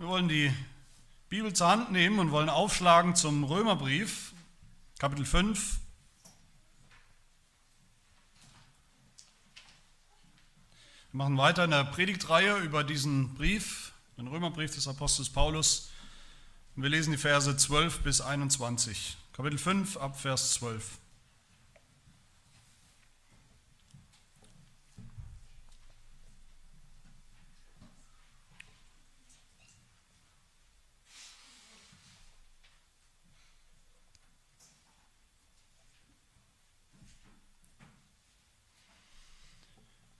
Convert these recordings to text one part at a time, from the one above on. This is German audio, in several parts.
Wir wollen die Bibel zur Hand nehmen und wollen aufschlagen zum Römerbrief, Kapitel 5. Wir machen weiter in der Predigtreihe über diesen Brief, den Römerbrief des Apostels Paulus. Und wir lesen die Verse 12 bis 21. Kapitel 5 ab Vers 12.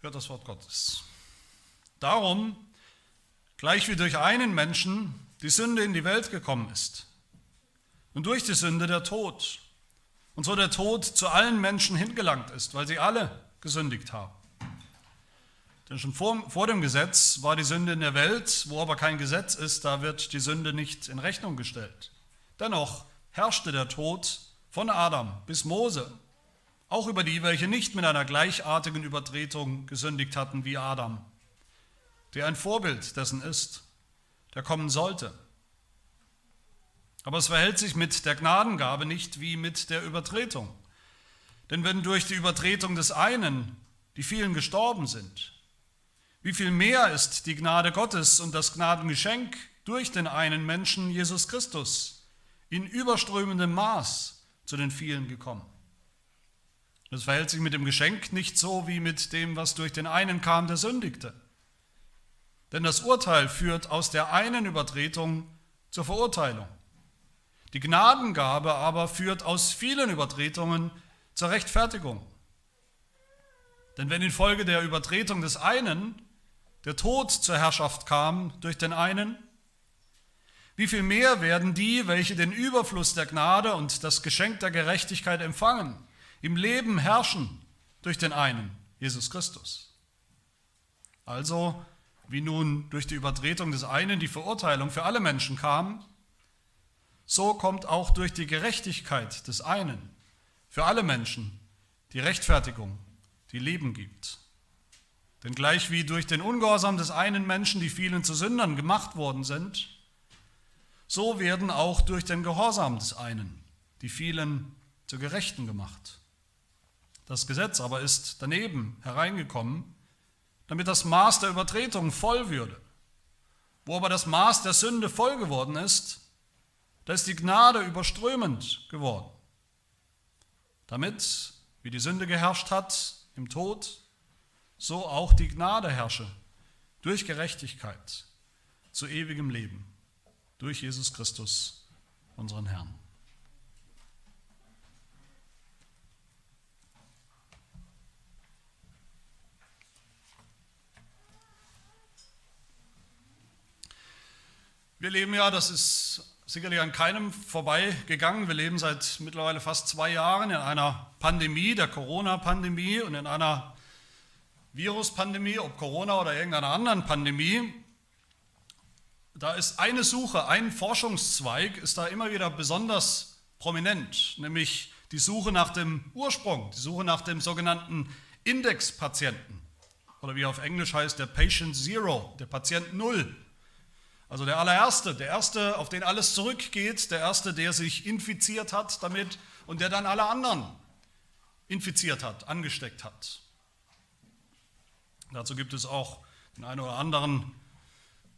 Hört das Wort Gottes. Darum, gleich wie durch einen Menschen die Sünde in die Welt gekommen ist und durch die Sünde der Tod und so der Tod zu allen Menschen hingelangt ist, weil sie alle gesündigt haben. Denn schon vor, vor dem Gesetz war die Sünde in der Welt, wo aber kein Gesetz ist, da wird die Sünde nicht in Rechnung gestellt. Dennoch herrschte der Tod von Adam bis Mose auch über die, welche nicht mit einer gleichartigen Übertretung gesündigt hatten wie Adam, der ein Vorbild dessen ist, der kommen sollte. Aber es verhält sich mit der Gnadengabe nicht wie mit der Übertretung. Denn wenn durch die Übertretung des einen die vielen gestorben sind, wie viel mehr ist die Gnade Gottes und das Gnadengeschenk durch den einen Menschen, Jesus Christus, in überströmendem Maß zu den vielen gekommen. Es verhält sich mit dem Geschenk nicht so wie mit dem, was durch den einen kam, der sündigte. Denn das Urteil führt aus der einen Übertretung zur Verurteilung. Die Gnadengabe aber führt aus vielen Übertretungen zur Rechtfertigung. Denn wenn infolge der Übertretung des einen der Tod zur Herrschaft kam durch den einen, wie viel mehr werden die, welche den Überfluss der Gnade und das Geschenk der Gerechtigkeit empfangen, im Leben herrschen durch den einen, Jesus Christus. Also, wie nun durch die Übertretung des einen die Verurteilung für alle Menschen kam, so kommt auch durch die Gerechtigkeit des einen für alle Menschen die Rechtfertigung, die Leben gibt. Denn gleich wie durch den Ungehorsam des einen Menschen die vielen zu Sündern gemacht worden sind, so werden auch durch den Gehorsam des einen die vielen zu Gerechten gemacht. Das Gesetz aber ist daneben hereingekommen, damit das Maß der Übertretung voll würde. Wo aber das Maß der Sünde voll geworden ist, da ist die Gnade überströmend geworden. Damit, wie die Sünde geherrscht hat im Tod, so auch die Gnade herrsche durch Gerechtigkeit zu ewigem Leben, durch Jesus Christus, unseren Herrn. Wir leben ja, das ist sicherlich an keinem vorbeigegangen. Wir leben seit mittlerweile fast zwei Jahren in einer Pandemie, der Corona-Pandemie und in einer Viruspandemie, ob Corona oder irgendeiner anderen Pandemie. Da ist eine Suche, ein Forschungszweig ist da immer wieder besonders prominent, nämlich die Suche nach dem Ursprung, die Suche nach dem sogenannten Indexpatienten oder wie auf Englisch heißt der Patient Zero, der Patient Null also der allererste, der erste, auf den alles zurückgeht, der erste, der sich infiziert hat damit und der dann alle anderen infiziert hat, angesteckt hat. Dazu gibt es auch den einen oder anderen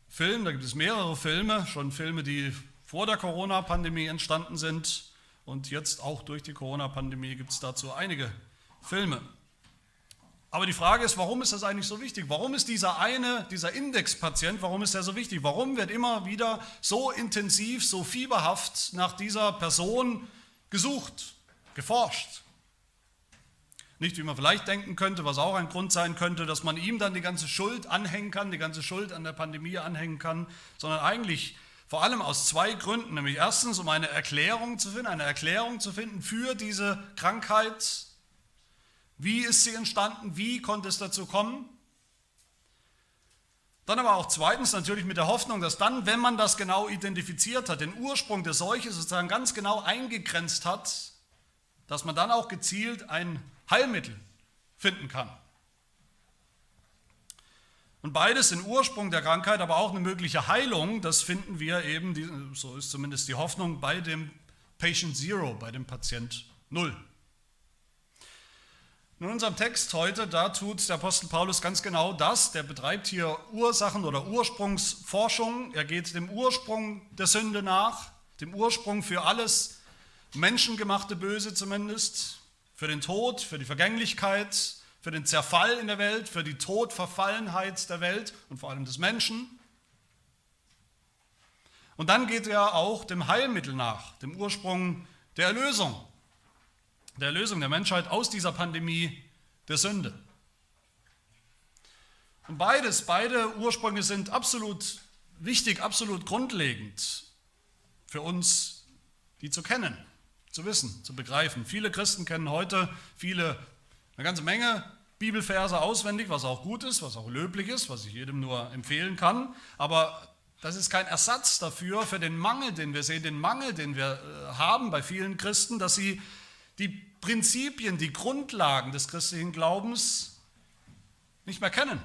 Film, da gibt es mehrere Filme, schon Filme, die vor der Corona-Pandemie entstanden sind und jetzt auch durch die Corona-Pandemie gibt es dazu einige Filme. Aber die Frage ist, warum ist das eigentlich so wichtig? Warum ist dieser eine, dieser Indexpatient, warum ist er so wichtig? Warum wird immer wieder so intensiv, so fieberhaft nach dieser Person gesucht, geforscht? Nicht, wie man vielleicht denken könnte, was auch ein Grund sein könnte, dass man ihm dann die ganze Schuld anhängen kann, die ganze Schuld an der Pandemie anhängen kann, sondern eigentlich vor allem aus zwei Gründen. Nämlich erstens, um eine Erklärung zu finden, eine Erklärung zu finden für diese Krankheit, wie ist sie entstanden? Wie konnte es dazu kommen? Dann aber auch zweitens natürlich mit der Hoffnung, dass dann, wenn man das genau identifiziert hat, den Ursprung der Seuche sozusagen ganz genau eingegrenzt hat, dass man dann auch gezielt ein Heilmittel finden kann. Und beides den Ursprung der Krankheit, aber auch eine mögliche Heilung, das finden wir eben, so ist zumindest die Hoffnung, bei dem Patient Zero, bei dem Patient Null. In unserem Text heute, da tut der Apostel Paulus ganz genau das. Der betreibt hier Ursachen- oder Ursprungsforschung. Er geht dem Ursprung der Sünde nach, dem Ursprung für alles menschengemachte Böse zumindest, für den Tod, für die Vergänglichkeit, für den Zerfall in der Welt, für die Todverfallenheit der Welt und vor allem des Menschen. Und dann geht er auch dem Heilmittel nach, dem Ursprung der Erlösung, der Erlösung der Menschheit aus dieser Pandemie der Sünde. Und beides, beide Ursprünge sind absolut wichtig, absolut grundlegend für uns, die zu kennen, zu wissen, zu begreifen. Viele Christen kennen heute viele, eine ganze Menge Bibelverse auswendig, was auch gut ist, was auch löblich ist, was ich jedem nur empfehlen kann. Aber das ist kein Ersatz dafür, für den Mangel, den wir sehen, den Mangel, den wir äh, haben bei vielen Christen, dass sie die Prinzipien, die Grundlagen des christlichen Glaubens nicht mehr kennen.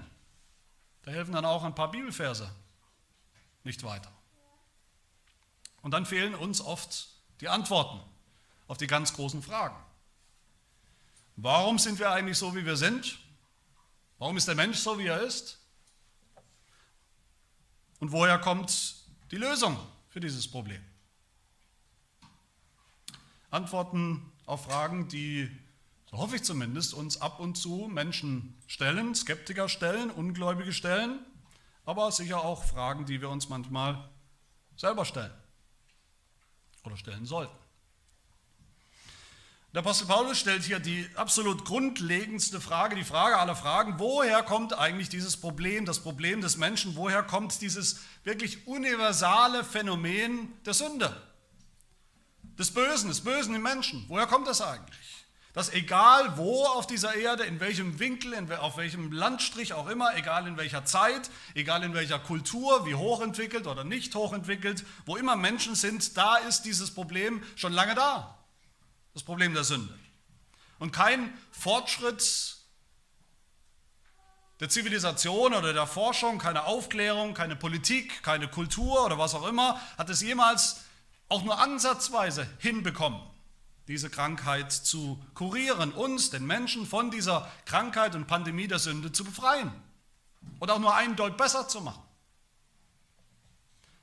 Da helfen dann auch ein paar Bibelverse nicht weiter. Und dann fehlen uns oft die Antworten auf die ganz großen Fragen. Warum sind wir eigentlich so, wie wir sind? Warum ist der Mensch so, wie er ist? Und woher kommt die Lösung für dieses Problem? Antworten auf Fragen, die, so hoffe ich zumindest, uns ab und zu Menschen stellen, Skeptiker stellen, Ungläubige stellen, aber sicher auch Fragen, die wir uns manchmal selber stellen oder stellen sollten. Der Apostel Paulus stellt hier die absolut grundlegendste Frage, die Frage aller Fragen, woher kommt eigentlich dieses Problem, das Problem des Menschen, woher kommt dieses wirklich universale Phänomen der Sünde? Des Bösen, des Bösen im Menschen. Woher kommt das eigentlich? Dass egal wo auf dieser Erde, in welchem Winkel, in, auf welchem Landstrich auch immer, egal in welcher Zeit, egal in welcher Kultur, wie hochentwickelt oder nicht hochentwickelt, wo immer Menschen sind, da ist dieses Problem schon lange da. Das Problem der Sünde. Und kein Fortschritt der Zivilisation oder der Forschung, keine Aufklärung, keine Politik, keine Kultur oder was auch immer, hat es jemals auch nur ansatzweise hinbekommen, diese Krankheit zu kurieren, uns, den Menschen, von dieser Krankheit und Pandemie der Sünde zu befreien oder auch nur einen Deut besser zu machen.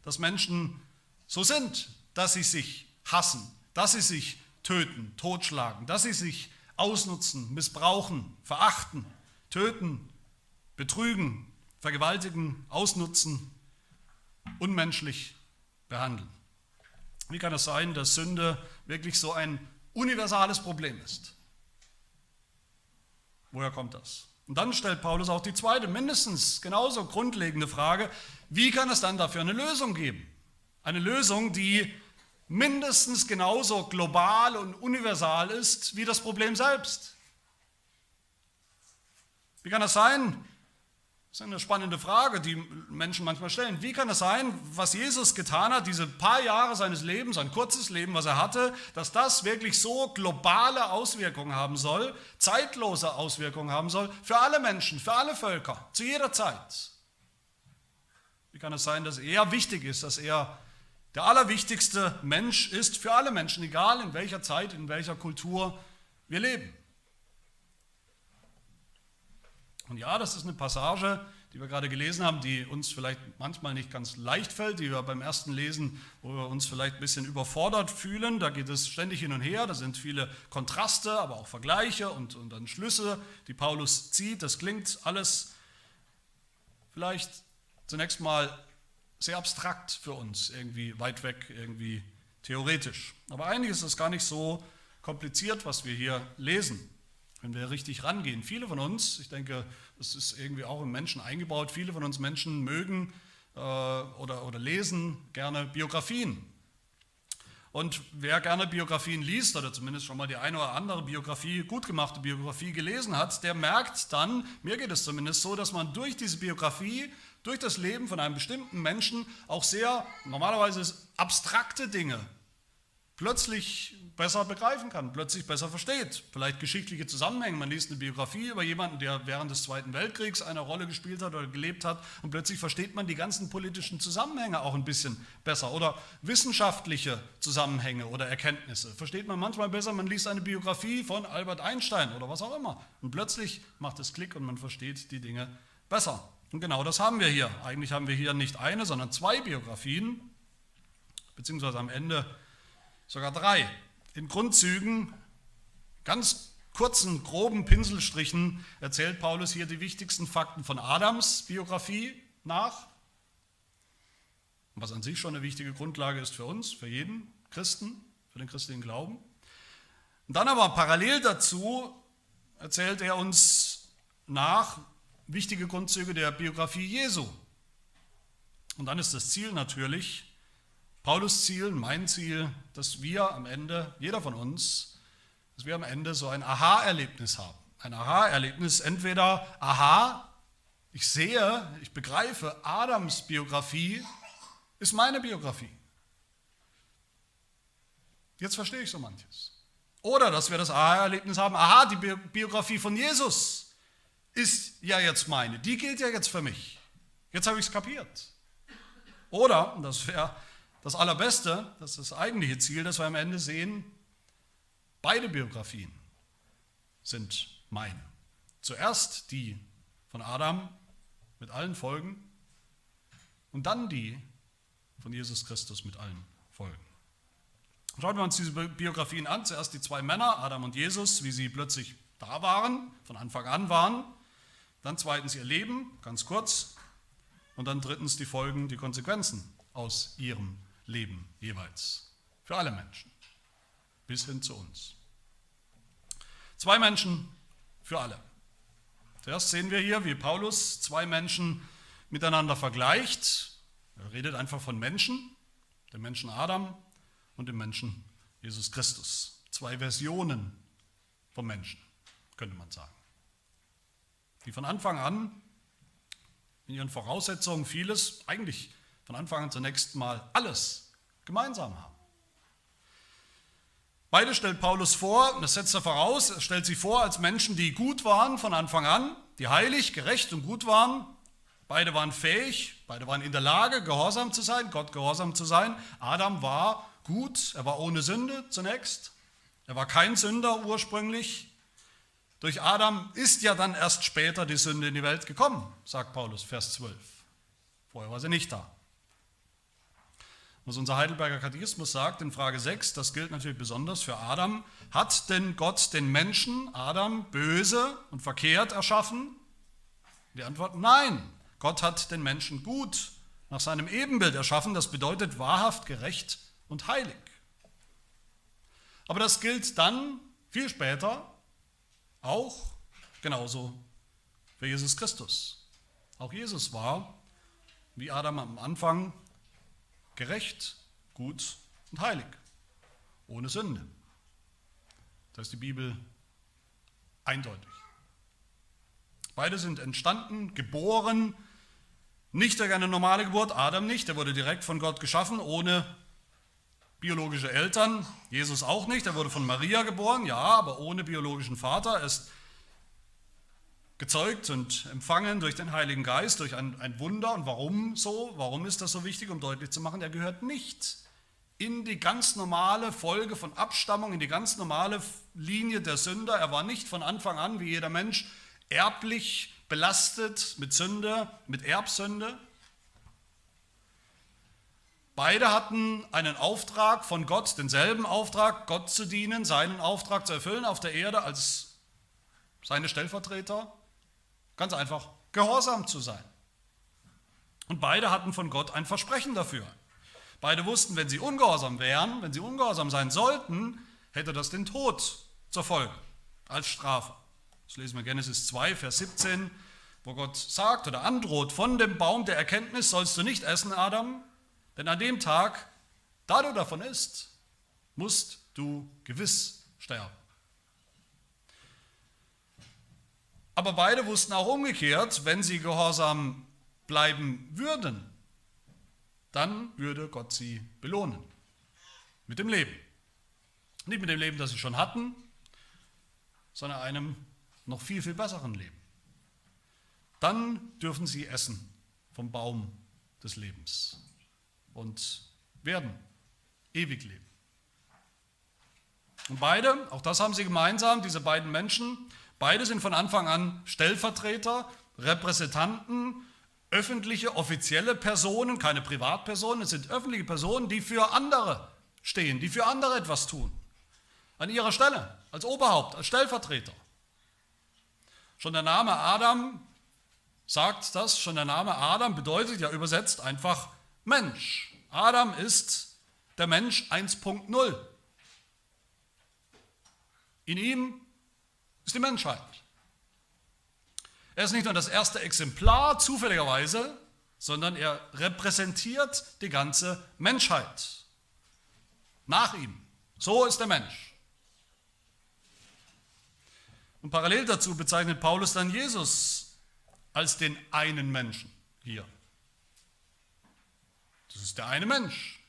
Dass Menschen so sind, dass sie sich hassen, dass sie sich töten, totschlagen, dass sie sich ausnutzen, missbrauchen, verachten, töten, betrügen, vergewaltigen, ausnutzen, unmenschlich behandeln. Wie kann es sein, dass Sünde wirklich so ein universales Problem ist? Woher kommt das? Und dann stellt Paulus auch die zweite, mindestens genauso grundlegende Frage, wie kann es dann dafür eine Lösung geben? Eine Lösung, die mindestens genauso global und universal ist wie das Problem selbst. Wie kann es sein, das ist eine spannende Frage, die Menschen manchmal stellen. Wie kann es sein, was Jesus getan hat, diese paar Jahre seines Lebens, ein kurzes Leben, was er hatte, dass das wirklich so globale Auswirkungen haben soll, zeitlose Auswirkungen haben soll, für alle Menschen, für alle Völker, zu jeder Zeit? Wie kann es sein, dass er wichtig ist, dass er der allerwichtigste Mensch ist für alle Menschen, egal in welcher Zeit, in welcher Kultur wir leben? Und ja, das ist eine Passage, die wir gerade gelesen haben, die uns vielleicht manchmal nicht ganz leicht fällt, die wir beim ersten Lesen, wo wir uns vielleicht ein bisschen überfordert fühlen. Da geht es ständig hin und her, da sind viele Kontraste, aber auch Vergleiche und, und dann Schlüsse, die Paulus zieht. Das klingt alles vielleicht zunächst mal sehr abstrakt für uns, irgendwie weit weg, irgendwie theoretisch. Aber einiges ist gar nicht so kompliziert, was wir hier lesen wenn wir richtig rangehen. Viele von uns, ich denke, das ist irgendwie auch im Menschen eingebaut, viele von uns Menschen mögen äh, oder, oder lesen gerne Biografien. Und wer gerne Biografien liest, oder zumindest schon mal die eine oder andere Biografie, gut gemachte Biografie gelesen hat, der merkt dann, mir geht es zumindest so, dass man durch diese Biografie, durch das Leben von einem bestimmten Menschen auch sehr normalerweise abstrakte Dinge plötzlich besser begreifen kann, plötzlich besser versteht. Vielleicht geschichtliche Zusammenhänge. Man liest eine Biografie über jemanden, der während des Zweiten Weltkriegs eine Rolle gespielt hat oder gelebt hat und plötzlich versteht man die ganzen politischen Zusammenhänge auch ein bisschen besser. Oder wissenschaftliche Zusammenhänge oder Erkenntnisse. Versteht man manchmal besser, man liest eine Biografie von Albert Einstein oder was auch immer. Und plötzlich macht es Klick und man versteht die Dinge besser. Und genau das haben wir hier. Eigentlich haben wir hier nicht eine, sondern zwei Biografien, beziehungsweise am Ende sogar drei. In Grundzügen, ganz kurzen, groben Pinselstrichen erzählt Paulus hier die wichtigsten Fakten von Adams Biografie nach, was an sich schon eine wichtige Grundlage ist für uns, für jeden Christen, für den christlichen Glauben. Und dann aber parallel dazu erzählt er uns nach wichtige Grundzüge der Biografie Jesu. Und dann ist das Ziel natürlich, Paulus Ziel, mein Ziel, dass wir am Ende, jeder von uns, dass wir am Ende so ein Aha-Erlebnis haben. Ein Aha-Erlebnis, entweder Aha, ich sehe, ich begreife, Adams Biografie ist meine Biografie. Jetzt verstehe ich so manches. Oder dass wir das Aha-Erlebnis haben, aha, die Biografie von Jesus ist ja jetzt meine, die gilt ja jetzt für mich. Jetzt habe ich es kapiert. Oder, das wäre das Allerbeste, das ist das eigentliche Ziel, dass wir am Ende sehen, beide Biografien sind meine. Zuerst die von Adam mit allen Folgen und dann die von Jesus Christus mit allen Folgen. Schauen wir uns diese Biografien an. Zuerst die zwei Männer, Adam und Jesus, wie sie plötzlich da waren, von Anfang an waren. Dann zweitens ihr Leben, ganz kurz. Und dann drittens die Folgen, die Konsequenzen aus ihrem Leben jeweils. Für alle Menschen. Bis hin zu uns. Zwei Menschen für alle. Zuerst sehen wir hier, wie Paulus zwei Menschen miteinander vergleicht. Er redet einfach von Menschen, dem Menschen Adam und dem Menschen Jesus Christus. Zwei Versionen vom Menschen, könnte man sagen. Die von Anfang an in ihren Voraussetzungen vieles, eigentlich von Anfang an zunächst mal alles gemeinsam haben. Beide stellt Paulus vor, und das setzt er voraus, er stellt sie vor als Menschen, die gut waren von Anfang an, die heilig, gerecht und gut waren. Beide waren fähig, beide waren in der Lage, gehorsam zu sein, Gott gehorsam zu sein. Adam war gut, er war ohne Sünde zunächst. Er war kein Sünder ursprünglich. Durch Adam ist ja dann erst später die Sünde in die Welt gekommen, sagt Paulus, Vers 12. Vorher war sie nicht da. Was unser Heidelberger Katechismus sagt in Frage 6, das gilt natürlich besonders für Adam. Hat denn Gott den Menschen, Adam, böse und verkehrt erschaffen? Die Antwort nein. Gott hat den Menschen gut nach seinem Ebenbild erschaffen. Das bedeutet wahrhaft, gerecht und heilig. Aber das gilt dann viel später auch genauso für Jesus Christus. Auch Jesus war, wie Adam am Anfang, gerecht, gut und heilig, ohne Sünde. Da ist die Bibel eindeutig. Beide sind entstanden, geboren, nicht durch eine normale Geburt, Adam nicht, der wurde direkt von Gott geschaffen, ohne biologische Eltern, Jesus auch nicht, er wurde von Maria geboren, ja, aber ohne biologischen Vater, er ist gezeugt und empfangen durch den Heiligen Geist, durch ein, ein Wunder. Und warum so? Warum ist das so wichtig, um deutlich zu machen? Er gehört nicht in die ganz normale Folge von Abstammung, in die ganz normale Linie der Sünder. Er war nicht von Anfang an, wie jeder Mensch, erblich belastet mit Sünde, mit Erbsünde. Beide hatten einen Auftrag von Gott, denselben Auftrag, Gott zu dienen, seinen Auftrag zu erfüllen auf der Erde als seine Stellvertreter. Ganz einfach, gehorsam zu sein. Und beide hatten von Gott ein Versprechen dafür. Beide wussten, wenn sie ungehorsam wären, wenn sie ungehorsam sein sollten, hätte das den Tod zur Folge, als Strafe. Das lesen wir Genesis 2, Vers 17, wo Gott sagt oder androht, von dem Baum der Erkenntnis sollst du nicht essen, Adam, denn an dem Tag, da du davon isst, musst du gewiss sterben. Aber beide wussten auch umgekehrt, wenn sie gehorsam bleiben würden, dann würde Gott sie belohnen mit dem Leben. Nicht mit dem Leben, das sie schon hatten, sondern einem noch viel, viel besseren Leben. Dann dürfen sie essen vom Baum des Lebens und werden ewig leben. Und beide, auch das haben sie gemeinsam, diese beiden Menschen, beide sind von Anfang an Stellvertreter, Repräsentanten, öffentliche, offizielle Personen, keine Privatpersonen, es sind öffentliche Personen, die für andere stehen, die für andere etwas tun. An ihrer Stelle, als Oberhaupt, als Stellvertreter. Schon der Name Adam sagt das, schon der Name Adam bedeutet ja übersetzt einfach Mensch. Adam ist der Mensch 1.0. In ihm ist die Menschheit. Er ist nicht nur das erste Exemplar zufälligerweise, sondern er repräsentiert die ganze Menschheit. Nach ihm. So ist der Mensch. Und parallel dazu bezeichnet Paulus dann Jesus als den einen Menschen hier. Das ist der eine Mensch.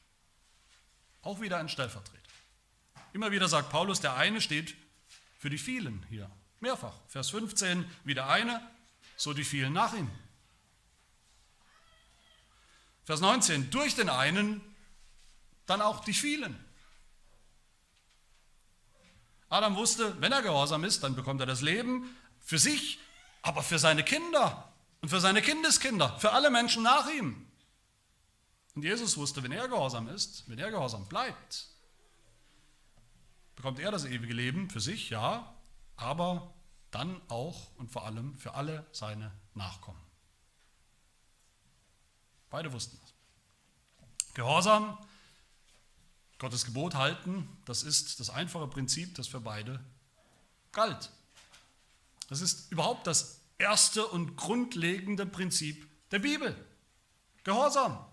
Auch wieder ein Stellvertreter. Immer wieder sagt Paulus, der eine steht für die vielen hier. Mehrfach. Vers 15, wie der eine, so die vielen nach ihm. Vers 19, durch den einen dann auch die vielen. Adam wusste, wenn er gehorsam ist, dann bekommt er das Leben für sich, aber für seine Kinder und für seine Kindeskinder, für alle Menschen nach ihm. Und Jesus wusste, wenn er gehorsam ist, wenn er gehorsam bleibt, bekommt er das ewige Leben für sich, ja, aber dann auch und vor allem für alle seine Nachkommen. Beide wussten das. Gehorsam, Gottes Gebot halten, das ist das einfache Prinzip, das für beide galt. Das ist überhaupt das erste und grundlegende Prinzip der Bibel. Gehorsam.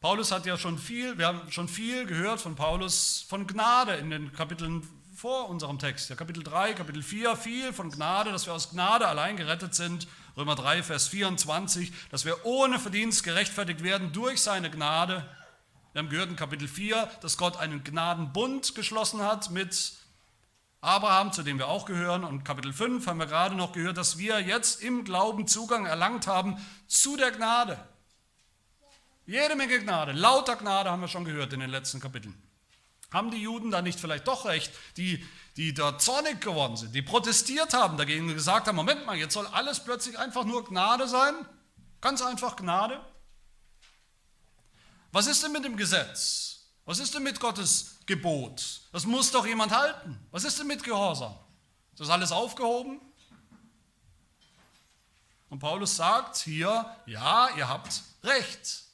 Paulus hat ja schon viel, wir haben schon viel gehört von Paulus von Gnade in den Kapiteln vor unserem Text. Ja, Kapitel 3, Kapitel 4, viel von Gnade, dass wir aus Gnade allein gerettet sind. Römer 3, Vers 24, dass wir ohne Verdienst gerechtfertigt werden durch seine Gnade. Wir haben gehört in Kapitel 4, dass Gott einen Gnadenbund geschlossen hat mit Abraham, zu dem wir auch gehören. Und Kapitel 5 haben wir gerade noch gehört, dass wir jetzt im Glauben Zugang erlangt haben zu der Gnade. Jede Menge Gnade, lauter Gnade haben wir schon gehört in den letzten Kapiteln. Haben die Juden da nicht vielleicht doch recht, die, die da zornig geworden sind, die protestiert haben dagegen gesagt haben, Moment mal, jetzt soll alles plötzlich einfach nur Gnade sein? Ganz einfach Gnade? Was ist denn mit dem Gesetz? Was ist denn mit Gottes Gebot? Das muss doch jemand halten. Was ist denn mit Gehorsam? Ist das alles aufgehoben? Und Paulus sagt hier, ja, ihr habt recht.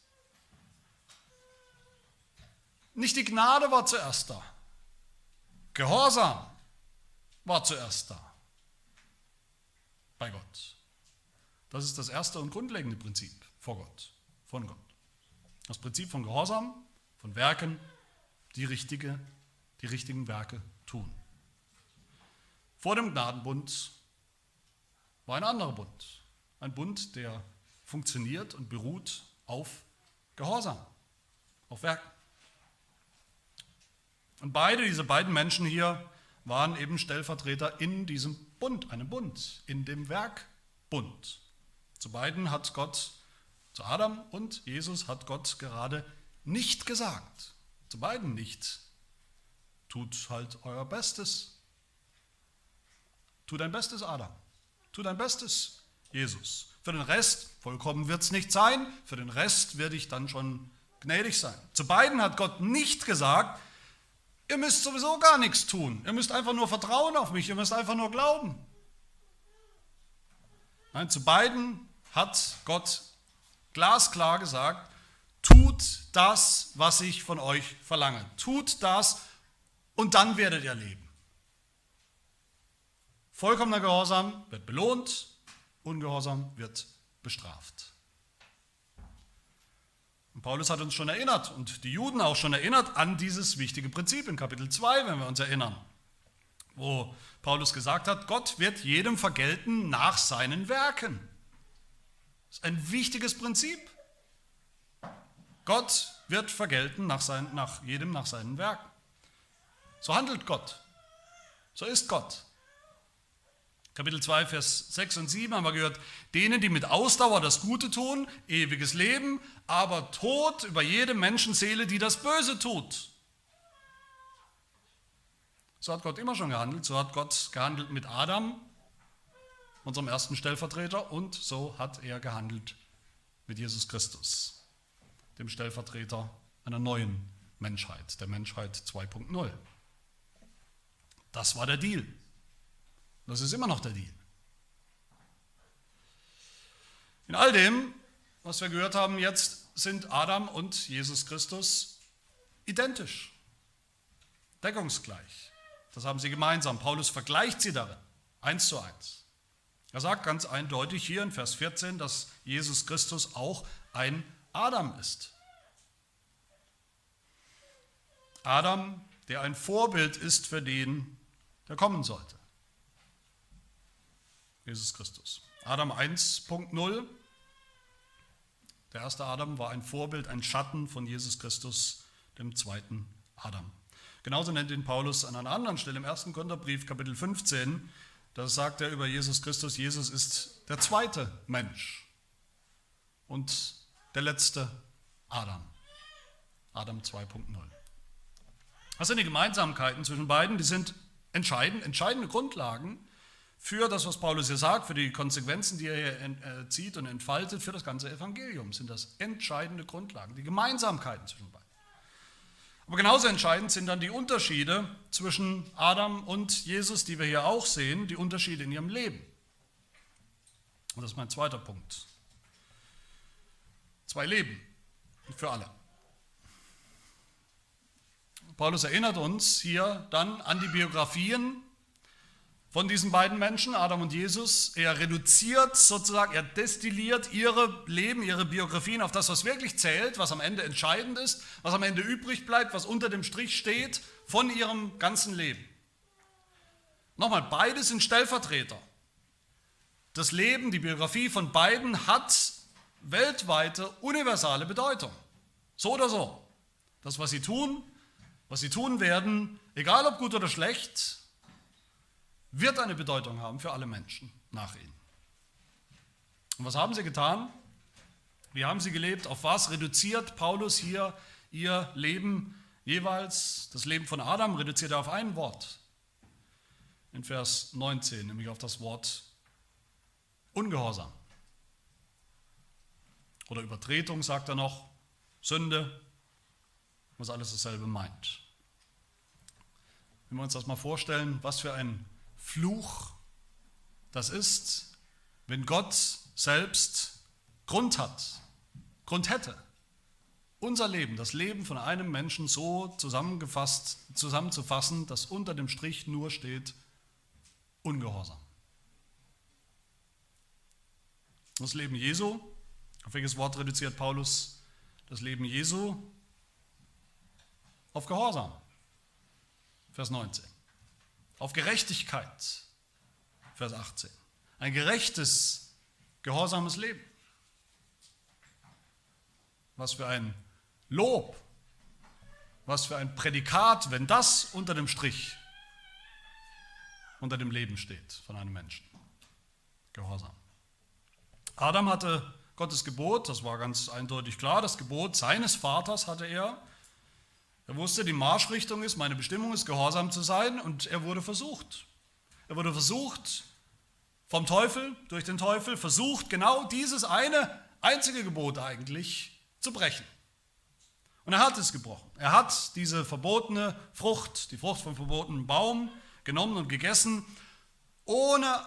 Nicht die Gnade war zuerst da. Gehorsam war zuerst da. Bei Gott. Das ist das erste und grundlegende Prinzip vor Gott, von Gott. Das Prinzip von Gehorsam, von Werken, die, richtige, die richtigen Werke tun. Vor dem Gnadenbund war ein anderer Bund. Ein Bund, der funktioniert und beruht auf Gehorsam, auf Werken. Und beide, diese beiden Menschen hier, waren eben Stellvertreter in diesem Bund, einem Bund, in dem Werkbund. Zu beiden hat Gott, zu Adam und Jesus hat Gott gerade nicht gesagt. Zu beiden nicht. Tut halt euer Bestes. Tu dein Bestes, Adam. Tu dein Bestes, Jesus. Für den Rest, vollkommen wird es nicht sein, für den Rest werde ich dann schon gnädig sein. Zu beiden hat Gott nicht gesagt, Ihr müsst sowieso gar nichts tun. Ihr müsst einfach nur vertrauen auf mich. Ihr müsst einfach nur glauben. Nein, zu beiden hat Gott glasklar gesagt, tut das, was ich von euch verlange. Tut das und dann werdet ihr leben. Vollkommener Gehorsam wird belohnt, Ungehorsam wird bestraft. Und Paulus hat uns schon erinnert und die Juden auch schon erinnert an dieses wichtige Prinzip in Kapitel 2, wenn wir uns erinnern, wo Paulus gesagt hat, Gott wird jedem vergelten nach seinen Werken. Das ist ein wichtiges Prinzip. Gott wird vergelten nach, sein, nach jedem nach seinen Werken. So handelt Gott. So ist Gott. Kapitel 2, Vers 6 und 7 haben wir gehört, denen, die mit Ausdauer das Gute tun, ewiges Leben, aber Tod über jede Menschenseele, die das Böse tut. So hat Gott immer schon gehandelt, so hat Gott gehandelt mit Adam, unserem ersten Stellvertreter, und so hat er gehandelt mit Jesus Christus, dem Stellvertreter einer neuen Menschheit, der Menschheit 2.0. Das war der Deal. Das ist immer noch der Deal. In all dem, was wir gehört haben jetzt, sind Adam und Jesus Christus identisch, deckungsgleich. Das haben sie gemeinsam. Paulus vergleicht sie darin, eins zu eins. Er sagt ganz eindeutig hier in Vers 14, dass Jesus Christus auch ein Adam ist. Adam, der ein Vorbild ist für den, der kommen sollte. Jesus Christus. Adam 1.0, der erste Adam war ein Vorbild, ein Schatten von Jesus Christus, dem zweiten Adam. Genauso nennt ihn Paulus an einer anderen Stelle im ersten Korintherbrief, Kapitel 15. Da sagt er über Jesus Christus, Jesus ist der zweite Mensch und der letzte Adam. Adam 2.0. Was sind die Gemeinsamkeiten zwischen beiden? Die sind entscheidend, entscheidende Grundlagen für das, was Paulus hier sagt, für die Konsequenzen, die er hier äh, zieht und entfaltet, für das ganze Evangelium sind das entscheidende Grundlagen, die Gemeinsamkeiten zwischen beiden. Aber genauso entscheidend sind dann die Unterschiede zwischen Adam und Jesus, die wir hier auch sehen, die Unterschiede in ihrem Leben. Und das ist mein zweiter Punkt. Zwei Leben für alle. Paulus erinnert uns hier dann an die Biografien von diesen beiden Menschen, Adam und Jesus. Er reduziert sozusagen, er destilliert ihre Leben, ihre Biografien auf das, was wirklich zählt, was am Ende entscheidend ist, was am Ende übrig bleibt, was unter dem Strich steht von ihrem ganzen Leben. Nochmal, beide sind Stellvertreter. Das Leben, die Biografie von beiden hat weltweite, universale Bedeutung. So oder so. Das, was sie tun, was sie tun werden, egal ob gut oder schlecht, wird eine Bedeutung haben für alle Menschen nach ihnen. Und was haben sie getan? Wie haben sie gelebt? Auf was reduziert Paulus hier ihr Leben jeweils? Das Leben von Adam reduziert er auf ein Wort. In Vers 19, nämlich auf das Wort Ungehorsam. Oder Übertretung sagt er noch, Sünde, was alles dasselbe meint. Wenn wir uns das mal vorstellen, was für ein Fluch das ist, wenn Gott selbst Grund hat, Grund hätte, unser Leben, das Leben von einem Menschen so zusammengefasst, zusammenzufassen, dass unter dem Strich nur steht Ungehorsam. Das Leben Jesu, auf welches Wort reduziert Paulus das Leben Jesu? Auf Gehorsam. Vers 19 auf Gerechtigkeit. Vers 18. Ein gerechtes, gehorsames Leben. Was für ein Lob, was für ein Prädikat, wenn das unter dem Strich, unter dem Leben steht von einem Menschen. Gehorsam. Adam hatte Gottes Gebot, das war ganz eindeutig klar, das Gebot seines Vaters hatte er er wusste, die Marschrichtung ist, meine Bestimmung ist, gehorsam zu sein und er wurde versucht. Er wurde versucht vom Teufel, durch den Teufel, versucht genau dieses eine einzige Gebot eigentlich zu brechen. Und er hat es gebrochen. Er hat diese verbotene Frucht, die Frucht vom verbotenen Baum genommen und gegessen, ohne,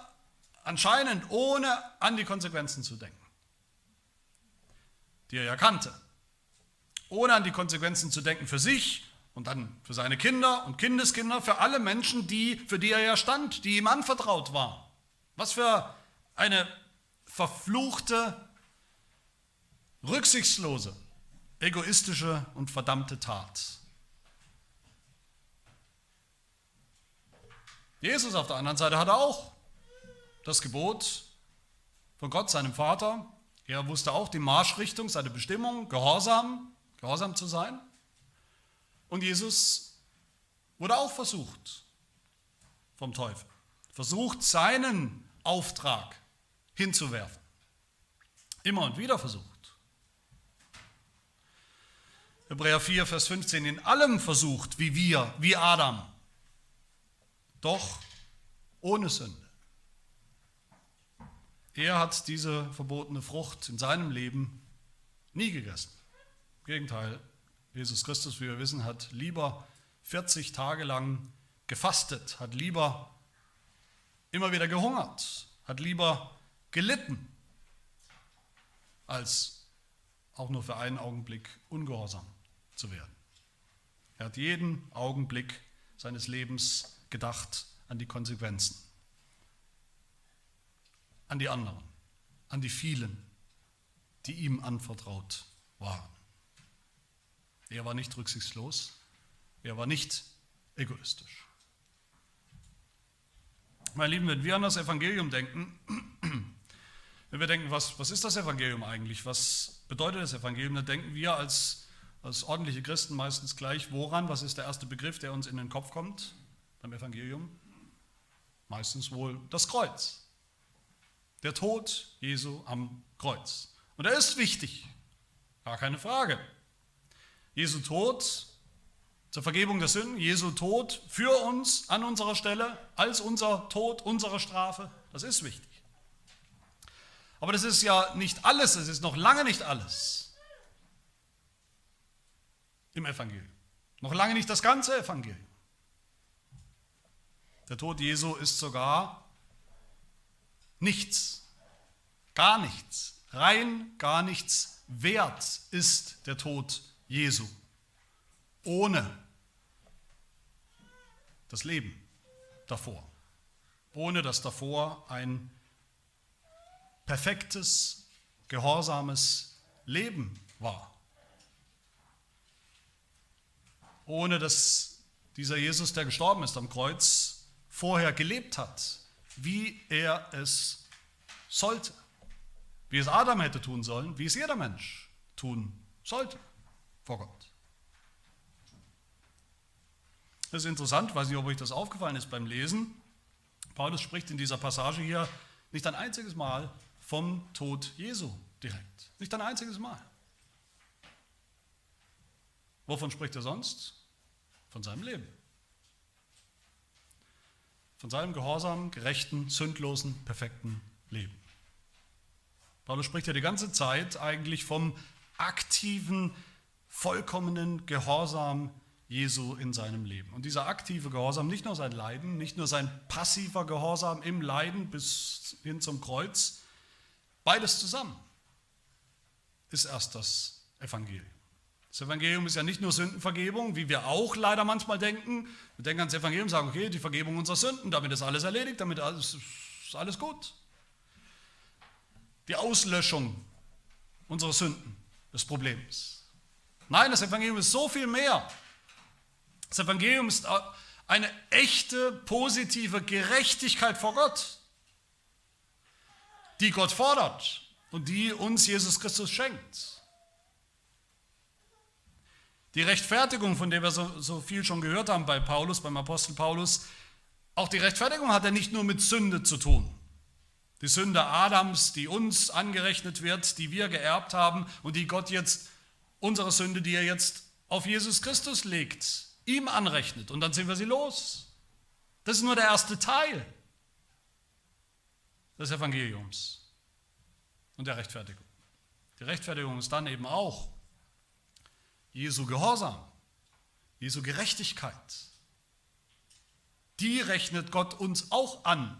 anscheinend ohne an die Konsequenzen zu denken, die er ja kannte ohne an die Konsequenzen zu denken für sich und dann für seine Kinder und Kindeskinder, für alle Menschen, die, für die er ja stand, die ihm anvertraut waren. Was für eine verfluchte, rücksichtslose, egoistische und verdammte Tat. Jesus auf der anderen Seite hatte auch das Gebot von Gott, seinem Vater. Er wusste auch die Marschrichtung, seine Bestimmung, Gehorsam, gehorsam zu sein. Und Jesus wurde auch versucht vom Teufel. Versucht, seinen Auftrag hinzuwerfen. Immer und wieder versucht. Hebräer 4, Vers 15, in allem versucht, wie wir, wie Adam, doch ohne Sünde. Er hat diese verbotene Frucht in seinem Leben nie gegessen. Im Gegenteil, Jesus Christus, wie wir wissen, hat lieber 40 Tage lang gefastet, hat lieber immer wieder gehungert, hat lieber gelitten, als auch nur für einen Augenblick ungehorsam zu werden. Er hat jeden Augenblick seines Lebens gedacht an die Konsequenzen, an die anderen, an die vielen, die ihm anvertraut waren. Er war nicht rücksichtslos, er war nicht egoistisch. Meine Lieben, wenn wir an das Evangelium denken, wenn wir denken, was, was ist das Evangelium eigentlich, was bedeutet das Evangelium, dann denken wir als, als ordentliche Christen meistens gleich, woran, was ist der erste Begriff, der uns in den Kopf kommt beim Evangelium? Meistens wohl das Kreuz. Der Tod Jesu am Kreuz. Und er ist wichtig, gar keine Frage. Jesu Tod zur Vergebung der Sünden, Jesu Tod für uns an unserer Stelle, als unser Tod, unsere Strafe, das ist wichtig. Aber das ist ja nicht alles, es ist noch lange nicht alles im Evangelium. Noch lange nicht das ganze Evangelium. Der Tod Jesu ist sogar nichts, gar nichts, rein gar nichts wert ist der Tod Jesu. Ohne das Leben davor. Ohne dass davor ein perfektes, gehorsames Leben war. Ohne dass dieser Jesus, der gestorben ist am Kreuz, vorher gelebt hat, wie er es sollte. Wie es Adam hätte tun sollen, wie es jeder Mensch tun sollte vor Gott. Das ist interessant, weiß nicht, ob euch das aufgefallen ist beim Lesen. Paulus spricht in dieser Passage hier nicht ein einziges Mal vom Tod Jesu direkt. Nicht ein einziges Mal. Wovon spricht er sonst? Von seinem Leben. Von seinem gehorsamen, gerechten, sündlosen, perfekten Leben. Paulus spricht ja die ganze Zeit eigentlich vom aktiven, vollkommenen Gehorsam Jesu in seinem Leben. Und dieser aktive Gehorsam, nicht nur sein Leiden, nicht nur sein passiver Gehorsam im Leiden bis hin zum Kreuz, beides zusammen ist erst das Evangelium. Das Evangelium ist ja nicht nur Sündenvergebung, wie wir auch leider manchmal denken. Wir denken ans Evangelium und sagen, okay, die Vergebung unserer Sünden, damit ist alles erledigt, damit ist alles gut. Die Auslöschung unserer Sünden, des Problems. Nein, das Evangelium ist so viel mehr. Das Evangelium ist eine echte, positive Gerechtigkeit vor Gott, die Gott fordert und die uns Jesus Christus schenkt. Die Rechtfertigung, von der wir so, so viel schon gehört haben bei Paulus, beim Apostel Paulus, auch die Rechtfertigung hat ja nicht nur mit Sünde zu tun. Die Sünde Adams, die uns angerechnet wird, die wir geerbt haben und die Gott jetzt, unsere Sünde, die er jetzt auf Jesus Christus legt, ihm anrechnet und dann sind wir sie los. Das ist nur der erste Teil des Evangeliums und der Rechtfertigung. Die Rechtfertigung ist dann eben auch Jesu Gehorsam, Jesu Gerechtigkeit. Die rechnet Gott uns auch an,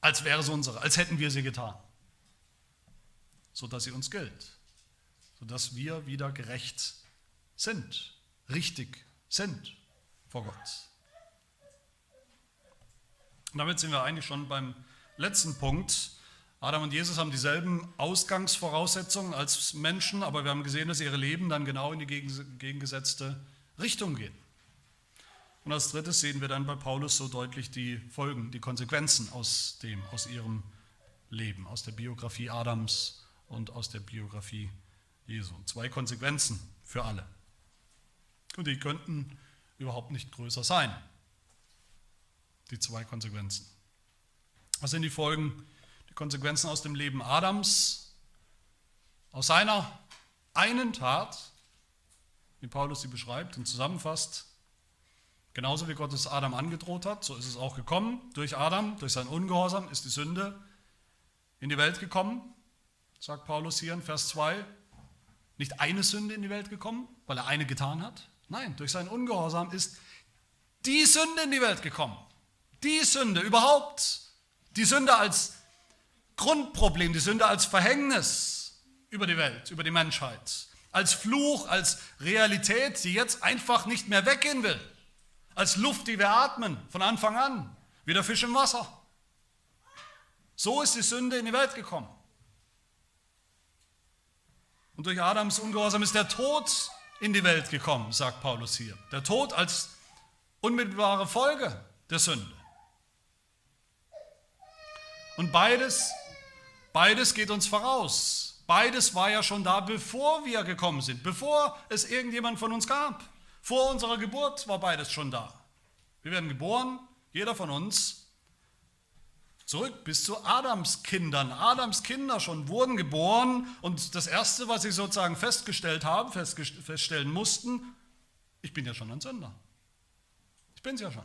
als wäre es unsere, als hätten wir sie getan, sodass sie uns gilt, sodass wir wieder gerecht sind richtig sind vor Gott. Und damit sind wir eigentlich schon beim letzten Punkt. Adam und Jesus haben dieselben Ausgangsvoraussetzungen als Menschen, aber wir haben gesehen, dass ihre Leben dann genau in die gegengesetzte Richtung gehen. Und als drittes sehen wir dann bei Paulus so deutlich die Folgen, die Konsequenzen aus dem, aus ihrem Leben, aus der Biografie Adams und aus der Biografie Jesu. Zwei Konsequenzen für alle. Und die könnten überhaupt nicht größer sein. Die zwei Konsequenzen. Was sind die Folgen, die Konsequenzen aus dem Leben Adams? Aus seiner einen Tat, wie Paulus sie beschreibt und zusammenfasst, genauso wie Gott es Adam angedroht hat, so ist es auch gekommen. Durch Adam, durch sein Ungehorsam ist die Sünde in die Welt gekommen, sagt Paulus hier in Vers 2. Nicht eine Sünde in die Welt gekommen, weil er eine getan hat. Nein, durch sein Ungehorsam ist die Sünde in die Welt gekommen. Die Sünde überhaupt. Die Sünde als Grundproblem, die Sünde als Verhängnis über die Welt, über die Menschheit. Als Fluch, als Realität, die jetzt einfach nicht mehr weggehen will. Als Luft, die wir atmen von Anfang an. Wie der Fisch im Wasser. So ist die Sünde in die Welt gekommen. Und durch Adams Ungehorsam ist der Tod in die Welt gekommen, sagt Paulus hier. Der Tod als unmittelbare Folge der Sünde. Und beides, beides geht uns voraus. Beides war ja schon da, bevor wir gekommen sind, bevor es irgendjemand von uns gab. Vor unserer Geburt war beides schon da. Wir werden geboren, jeder von uns, zurück bis zu Adams Kindern. Adams Kinder schon wurden geboren und das Erste, was sie sozusagen festgestellt haben, feststellen mussten, ich bin ja schon ein Sünder. Ich bin es ja schon.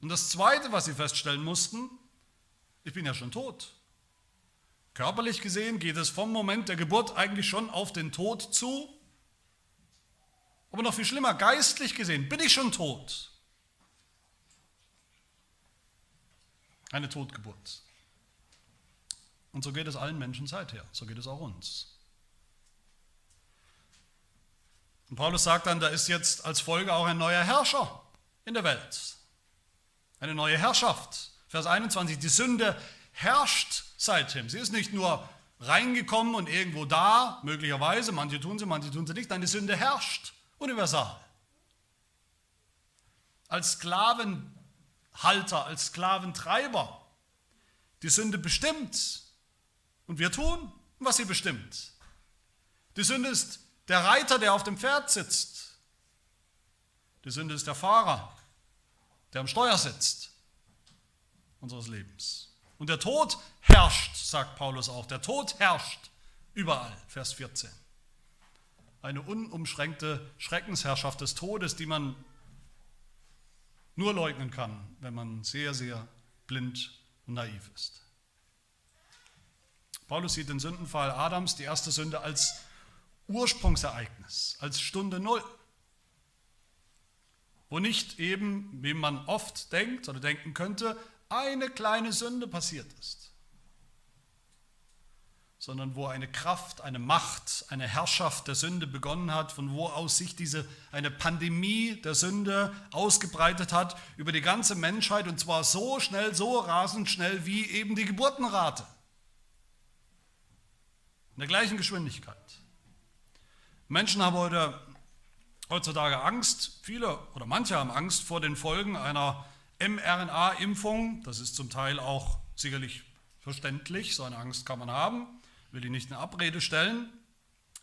Und das Zweite, was sie feststellen mussten, ich bin ja schon tot. Körperlich gesehen geht es vom Moment der Geburt eigentlich schon auf den Tod zu. Aber noch viel schlimmer, geistlich gesehen bin ich schon tot. Eine Totgeburt. Und so geht es allen Menschen seither, so geht es auch uns. Und Paulus sagt dann, da ist jetzt als Folge auch ein neuer Herrscher in der Welt. Eine neue Herrschaft. Vers 21, die Sünde herrscht seitdem. Sie ist nicht nur reingekommen und irgendwo da, möglicherweise, manche tun sie, manche tun sie nicht. Nein, die Sünde herrscht universal. Als Sklavenhalter, als Sklaventreiber. Die Sünde bestimmt und wir tun, was sie bestimmt. Die Sünde ist der Reiter, der auf dem Pferd sitzt. Die Sünde ist der Fahrer, der am Steuer sitzt unseres Lebens. Und der Tod herrscht, sagt Paulus auch. Der Tod herrscht überall, Vers 14. Eine unumschränkte Schreckensherrschaft des Todes, die man nur leugnen kann, wenn man sehr, sehr blind und naiv ist. Paulus sieht den Sündenfall Adams, die erste Sünde, als Ursprungsereignis, als Stunde Null wo nicht eben, wie man oft denkt oder denken könnte, eine kleine Sünde passiert ist, sondern wo eine Kraft, eine Macht, eine Herrschaft der Sünde begonnen hat, von wo aus sich diese eine Pandemie der Sünde ausgebreitet hat über die ganze Menschheit und zwar so schnell, so rasend schnell wie eben die Geburtenrate. In der gleichen Geschwindigkeit. Menschen haben heute, heutzutage Angst, viele oder manche haben Angst vor den Folgen einer mRNA-Impfung, das ist zum Teil auch sicherlich verständlich, so eine Angst kann man haben, will ich nicht in Abrede stellen,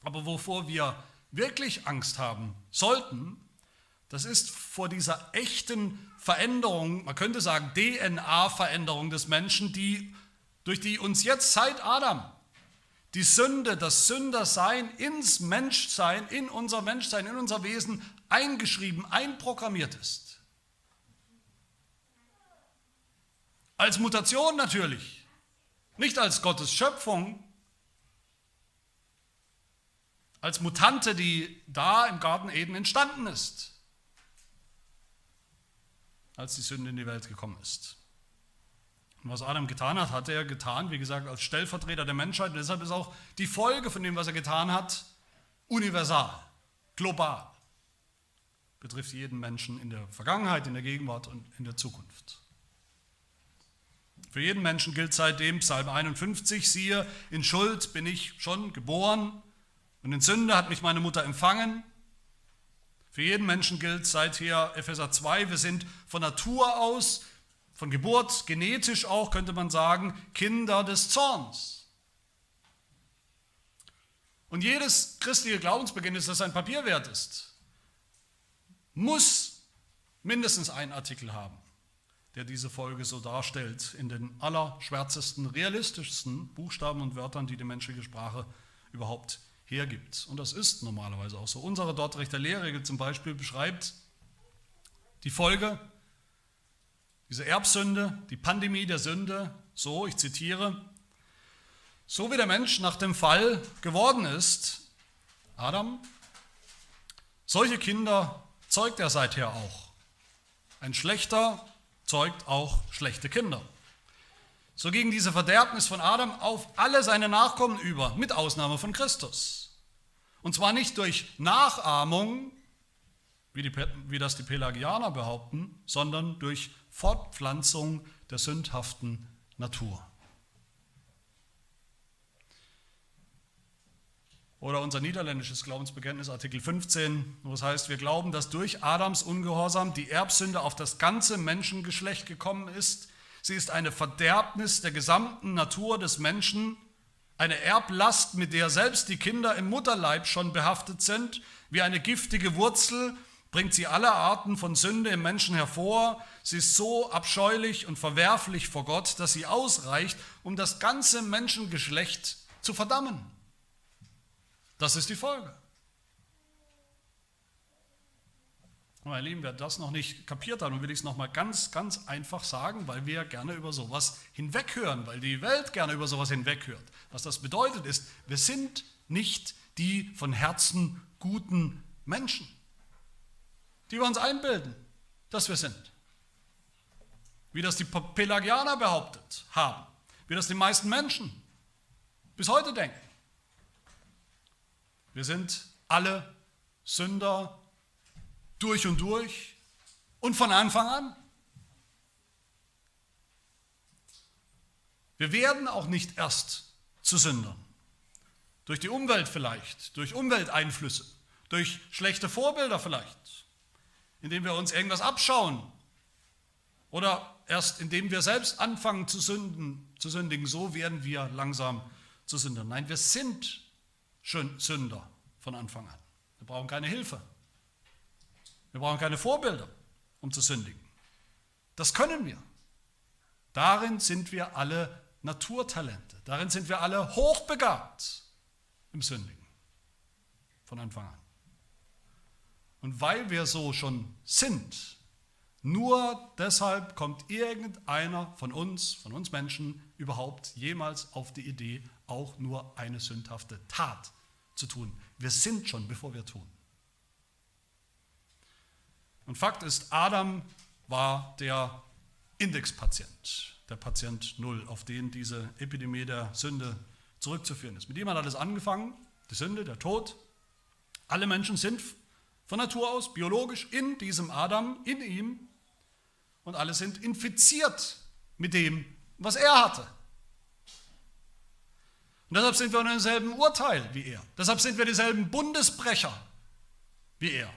aber wovor wir wirklich Angst haben sollten, das ist vor dieser echten Veränderung, man könnte sagen DNA-Veränderung des Menschen, die, durch die uns jetzt seit Adam die Sünde, das Sündersein ins Menschsein, in unser Menschsein, in unser Wesen eingeschrieben, einprogrammiert ist. Als Mutation natürlich, nicht als Gottes Schöpfung, als Mutante, die da im Garten Eden entstanden ist, als die Sünde in die Welt gekommen ist. Und was Adam getan hat, hat er getan, wie gesagt, als Stellvertreter der Menschheit. Und deshalb ist auch die Folge von dem, was er getan hat, universal, global. Betrifft jeden Menschen in der Vergangenheit, in der Gegenwart und in der Zukunft. Für jeden Menschen gilt seitdem Psalm 51, siehe, in Schuld bin ich schon geboren und in Sünde hat mich meine Mutter empfangen. Für jeden Menschen gilt seither Epheser 2, wir sind von Natur aus, von Geburt, genetisch auch, könnte man sagen, Kinder des Zorns. Und jedes christliche Glaubensbekenntnis, das ein Papier wert ist, muss mindestens einen Artikel haben, der diese Folge so darstellt, in den allerschwärzesten, realistischsten Buchstaben und Wörtern, die die menschliche Sprache überhaupt hergibt. Und das ist normalerweise auch so. Unsere Dortrechter Lehrregel zum Beispiel beschreibt die Folge, diese Erbsünde, die Pandemie der Sünde, so, ich zitiere, so wie der Mensch nach dem Fall geworden ist, Adam, solche Kinder zeugt er seither auch. Ein schlechter zeugt auch schlechte Kinder. So ging diese Verderbnis von Adam auf alle seine Nachkommen über, mit Ausnahme von Christus. Und zwar nicht durch Nachahmung, wie, die, wie das die Pelagianer behaupten, sondern durch Fortpflanzung der sündhaften Natur. Oder unser niederländisches Glaubensbekenntnis, Artikel 15, wo es heißt, wir glauben, dass durch Adams Ungehorsam die Erbsünde auf das ganze Menschengeschlecht gekommen ist. Sie ist eine Verderbnis der gesamten Natur des Menschen, eine Erblast, mit der selbst die Kinder im Mutterleib schon behaftet sind. Wie eine giftige Wurzel bringt sie alle Arten von Sünde im Menschen hervor. Sie ist so abscheulich und verwerflich vor Gott, dass sie ausreicht, um das ganze Menschengeschlecht zu verdammen. Das ist die Folge. Meine Lieben, wer das noch nicht kapiert hat, dann will ich es nochmal ganz, ganz einfach sagen, weil wir gerne über sowas hinweghören, weil die Welt gerne über sowas hinweghört. Was das bedeutet ist, wir sind nicht die von Herzen guten Menschen, die wir uns einbilden, dass wir sind. Wie das die Pelagianer behauptet haben, wie das die meisten Menschen bis heute denken. Wir sind alle Sünder durch und durch und von Anfang an. Wir werden auch nicht erst zu Sündern. Durch die Umwelt vielleicht, durch Umwelteinflüsse, durch schlechte Vorbilder vielleicht, indem wir uns irgendwas abschauen oder erst indem wir selbst anfangen zu, sünden, zu sündigen, so werden wir langsam zu Sündern. Nein, wir sind Sünder von Anfang an. Wir brauchen keine Hilfe. Wir brauchen keine Vorbilder, um zu sündigen. Das können wir. Darin sind wir alle Naturtalente. Darin sind wir alle hochbegabt im Sündigen. Von Anfang an. Und weil wir so schon sind, nur deshalb kommt irgendeiner von uns, von uns Menschen, überhaupt jemals auf die Idee, auch nur eine sündhafte Tat zu tun. Wir sind schon, bevor wir tun. Und Fakt ist, Adam war der Indexpatient, der Patient Null, auf den diese Epidemie der Sünde zurückzuführen ist. Mit ihm hat alles angefangen, die Sünde, der Tod. Alle Menschen sind von Natur aus, biologisch, in diesem Adam, in ihm. Und alle sind infiziert mit dem, was er hatte. Und deshalb sind wir in demselben Urteil wie er. Deshalb sind wir dieselben Bundesbrecher wie er.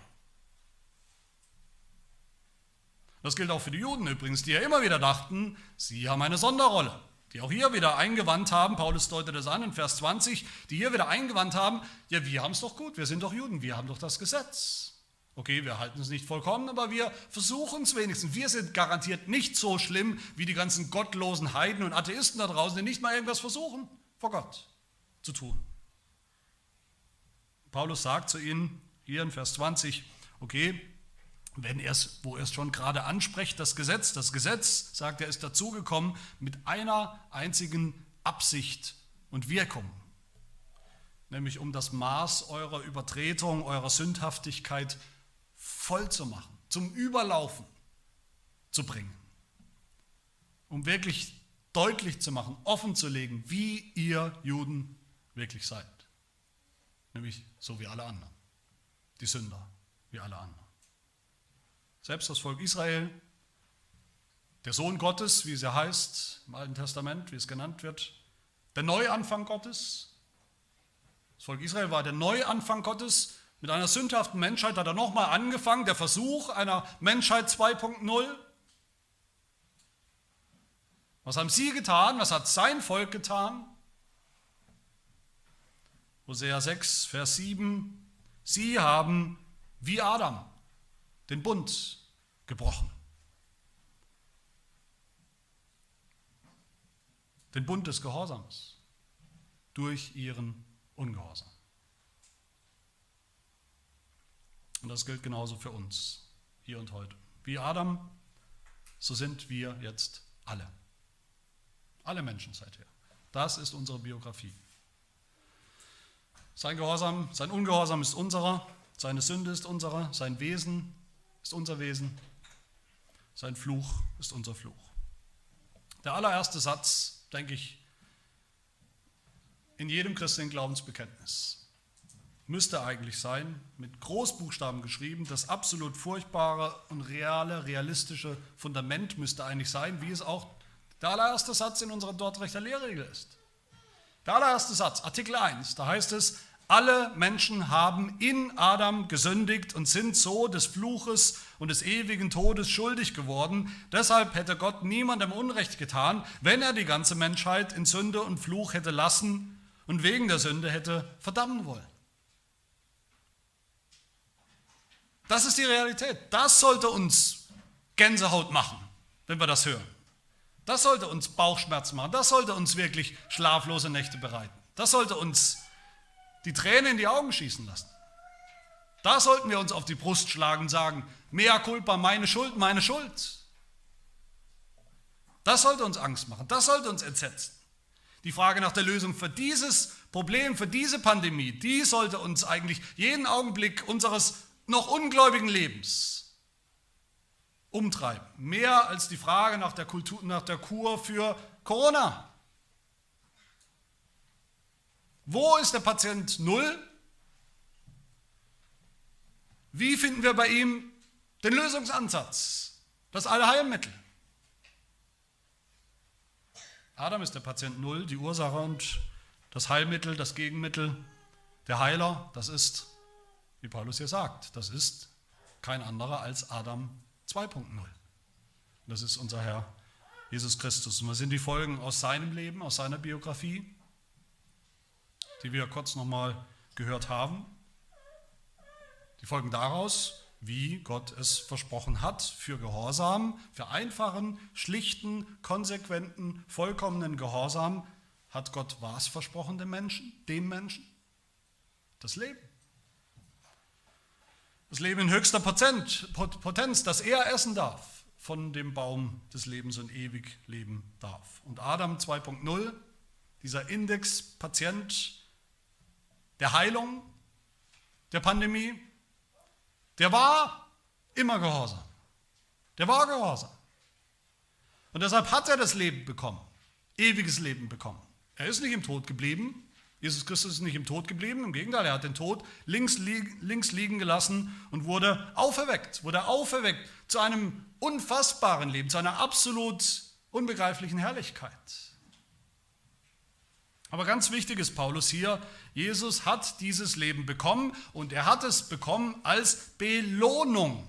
Das gilt auch für die Juden übrigens, die ja immer wieder dachten, sie haben eine Sonderrolle. Die auch hier wieder eingewandt haben, Paulus deutet das an in Vers 20, die hier wieder eingewandt haben, ja, wir haben es doch gut, wir sind doch Juden, wir haben doch das Gesetz. Okay, wir halten es nicht vollkommen, aber wir versuchen es wenigstens. Wir sind garantiert nicht so schlimm wie die ganzen gottlosen Heiden und Atheisten da draußen, die nicht mal irgendwas versuchen vor Gott zu tun. Paulus sagt zu ihnen hier in Vers 20, okay, wenn er es, wo er es schon gerade anspricht, das Gesetz, das Gesetz, sagt er, ist dazugekommen mit einer einzigen Absicht und Wirkung, nämlich um das Maß eurer Übertretung, eurer Sündhaftigkeit voll zu machen, zum Überlaufen zu bringen, um wirklich deutlich zu machen, offen zu legen, wie ihr Juden wirklich seid. Nämlich so wie alle anderen. Die Sünder wie alle anderen. Selbst das Volk Israel, der Sohn Gottes, wie es ja heißt im Alten Testament, wie es genannt wird, der Neuanfang Gottes. Das Volk Israel war der Neuanfang Gottes. Mit einer sündhaften Menschheit hat er nochmal angefangen, der Versuch einer Menschheit 2.0. Was haben sie getan? Was hat sein Volk getan? Hosea 6, Vers 7, sie haben wie Adam den Bund gebrochen. Den Bund des Gehorsams durch ihren Ungehorsam. Und das gilt genauso für uns, hier und heute. Wie Adam, so sind wir jetzt alle. Alle Menschen seither. Das ist unsere Biografie. Sein Gehorsam, sein Ungehorsam ist unserer, seine Sünde ist unserer, sein Wesen ist unser Wesen, sein Fluch ist unser Fluch. Der allererste Satz, denke ich, in jedem christlichen Glaubensbekenntnis müsste eigentlich sein, mit Großbuchstaben geschrieben, das absolut furchtbare und reale, realistische Fundament müsste eigentlich sein, wie es auch der allererste Satz in unserer Dortrechter Lehrregel ist. Der allererste Satz, Artikel 1, da heißt es, alle Menschen haben in Adam gesündigt und sind so des Fluches und des ewigen Todes schuldig geworden. Deshalb hätte Gott niemandem Unrecht getan, wenn er die ganze Menschheit in Sünde und Fluch hätte lassen und wegen der Sünde hätte verdammen wollen. Das ist die Realität. Das sollte uns Gänsehaut machen, wenn wir das hören. Das sollte uns Bauchschmerzen machen. Das sollte uns wirklich schlaflose Nächte bereiten. Das sollte uns die Tränen in die Augen schießen lassen. Da sollten wir uns auf die Brust schlagen und sagen, mea culpa, meine Schuld, meine Schuld. Das sollte uns Angst machen, das sollte uns entsetzen. Die Frage nach der Lösung für dieses Problem, für diese Pandemie, die sollte uns eigentlich jeden Augenblick unseres noch ungläubigen Lebens umtreiben. Mehr als die Frage nach der, Kultur, nach der Kur für Corona. Wo ist der Patient Null? Wie finden wir bei ihm den Lösungsansatz, das Allheilmittel? Adam ist der Patient Null, die Ursache und das Heilmittel, das Gegenmittel, der Heiler, das ist wie Paulus hier sagt. Das ist kein anderer als Adam 2.0. Das ist unser Herr Jesus Christus. Und was sind die Folgen aus seinem Leben, aus seiner Biografie, die wir kurz nochmal gehört haben? Die Folgen daraus, wie Gott es versprochen hat, für Gehorsam, für einfachen, schlichten, konsequenten, vollkommenen Gehorsam, hat Gott was versprochen dem Menschen, dem Menschen? Das Leben das Leben in höchster Potenz, dass er essen darf von dem Baum des Lebens und ewig leben darf. Und Adam 2.0, dieser Indexpatient der Heilung, der Pandemie, der war immer gehorsam. Der war gehorsam. Und deshalb hat er das Leben bekommen, ewiges Leben bekommen. Er ist nicht im Tod geblieben, Jesus Christus ist nicht im Tod geblieben, im Gegenteil, er hat den Tod links, links liegen gelassen und wurde auferweckt, wurde auferweckt zu einem unfassbaren Leben, zu einer absolut unbegreiflichen Herrlichkeit. Aber ganz wichtig ist Paulus hier, Jesus hat dieses Leben bekommen und er hat es bekommen als Belohnung.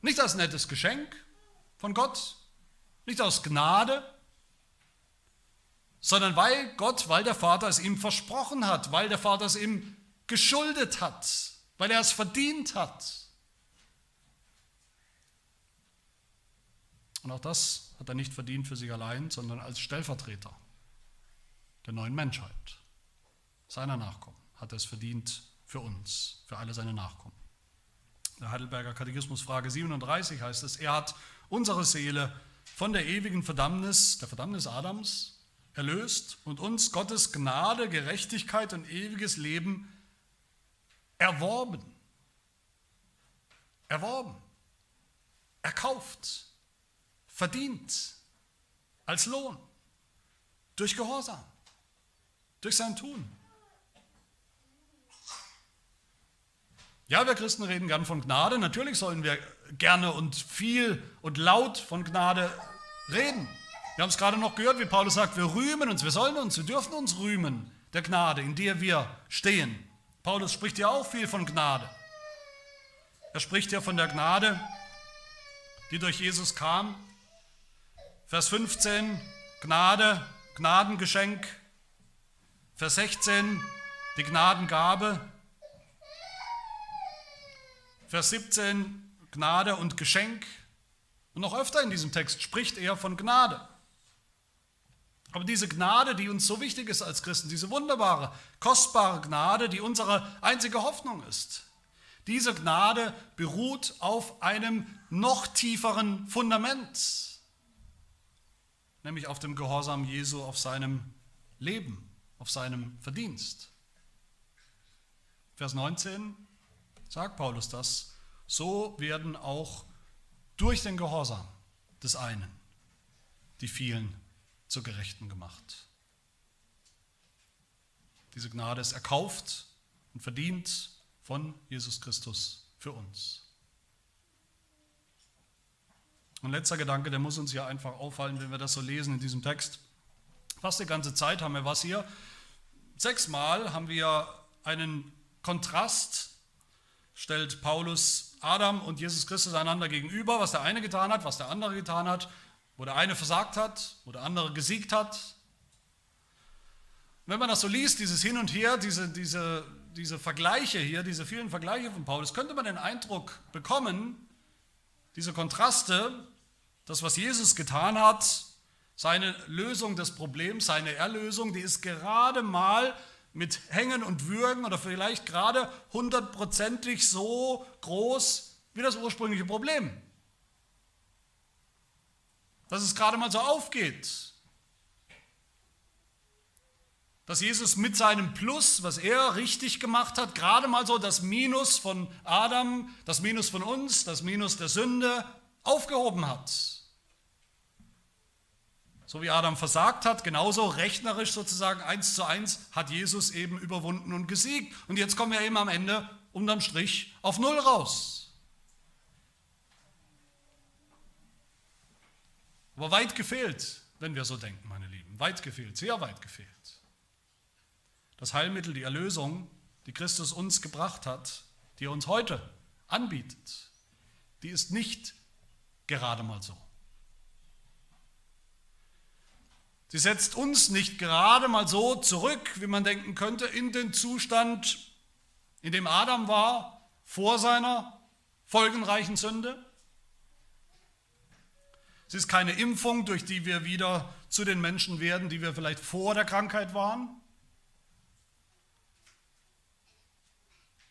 Nicht als nettes Geschenk von Gott, nicht aus Gnade, sondern weil Gott, weil der Vater es ihm versprochen hat, weil der Vater es ihm geschuldet hat, weil er es verdient hat. Und auch das hat er nicht verdient für sich allein, sondern als Stellvertreter der neuen Menschheit, seiner Nachkommen, hat er es verdient für uns, für alle seine Nachkommen. Der Heidelberger Katechismus Frage 37 heißt es, er hat unsere Seele von der ewigen Verdammnis, der Verdammnis Adams, erlöst und uns Gottes Gnade, Gerechtigkeit und ewiges Leben erworben. Erworben, erkauft, verdient, als Lohn, durch Gehorsam, durch sein Tun. Ja, wir Christen reden gern von Gnade. Natürlich sollen wir gerne und viel und laut von Gnade reden. Wir haben es gerade noch gehört, wie Paulus sagt, wir rühmen uns, wir sollen uns, wir dürfen uns rühmen der Gnade, in der wir stehen. Paulus spricht ja auch viel von Gnade. Er spricht ja von der Gnade, die durch Jesus kam. Vers 15, Gnade, Gnadengeschenk. Vers 16, die Gnadengabe. Vers 17, Gnade und Geschenk. Und noch öfter in diesem Text spricht er von Gnade. Aber diese Gnade, die uns so wichtig ist als Christen, diese wunderbare, kostbare Gnade, die unsere einzige Hoffnung ist, diese Gnade beruht auf einem noch tieferen Fundament, nämlich auf dem Gehorsam Jesu, auf seinem Leben, auf seinem Verdienst. Vers 19 sagt Paulus das, so werden auch durch den Gehorsam des einen die vielen zu Gerechten gemacht. Diese Gnade ist erkauft und verdient von Jesus Christus für uns. Und letzter Gedanke, der muss uns ja einfach auffallen, wenn wir das so lesen in diesem Text. Fast die ganze Zeit haben wir was hier. Sechsmal haben wir einen Kontrast, stellt Paulus Adam und Jesus Christus einander gegenüber, was der eine getan hat, was der andere getan hat, wo der eine versagt hat, wo der andere gesiegt hat. wenn man das so liest, dieses Hin und Her, diese, diese diese Vergleiche hier, diese vielen Vergleiche von Paulus, könnte man den Eindruck bekommen, diese Kontraste, das, was Jesus getan hat, seine Lösung des Problems, seine Erlösung, die ist gerade mal mit Hängen und Würgen oder vielleicht gerade hundertprozentig so groß wie das ursprüngliche Problem. Dass es gerade mal so aufgeht, dass Jesus mit seinem Plus, was er richtig gemacht hat, gerade mal so das Minus von Adam, das Minus von uns, das Minus der Sünde aufgehoben hat. So wie Adam versagt hat, genauso rechnerisch sozusagen eins zu eins hat Jesus eben überwunden und gesiegt. Und jetzt kommen wir eben am Ende unterm Strich auf Null raus. Aber weit gefehlt, wenn wir so denken, meine Lieben. Weit gefehlt, sehr weit gefehlt. Das Heilmittel, die Erlösung, die Christus uns gebracht hat, die er uns heute anbietet, die ist nicht gerade mal so. Sie setzt uns nicht gerade mal so zurück, wie man denken könnte, in den Zustand, in dem Adam war, vor seiner folgenreichen Sünde. Es ist keine Impfung, durch die wir wieder zu den Menschen werden, die wir vielleicht vor der Krankheit waren.